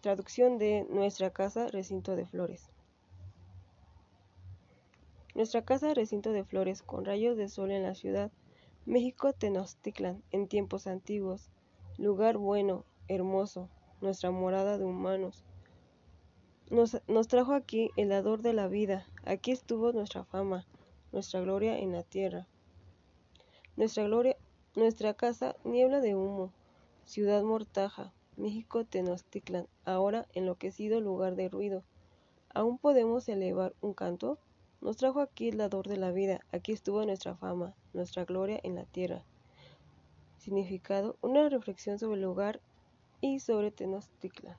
Traducción de Nuestra Casa Recinto de Flores. Nuestra casa recinto de flores con rayos de sol en la ciudad, México Tenochtitlan, en tiempos antiguos, lugar bueno, hermoso, nuestra morada de humanos. Nos, nos trajo aquí el dador de la vida, aquí estuvo nuestra fama, nuestra gloria en la tierra. Nuestra gloria, nuestra casa, niebla de humo, ciudad mortaja, México Tenochtitlan, ahora enloquecido lugar de ruido. ¿Aún podemos elevar un canto? Nos trajo aquí el dador de la vida, aquí estuvo nuestra fama, nuestra gloria en la tierra. Significado, una reflexión sobre el lugar y sobre Tenochtitlan.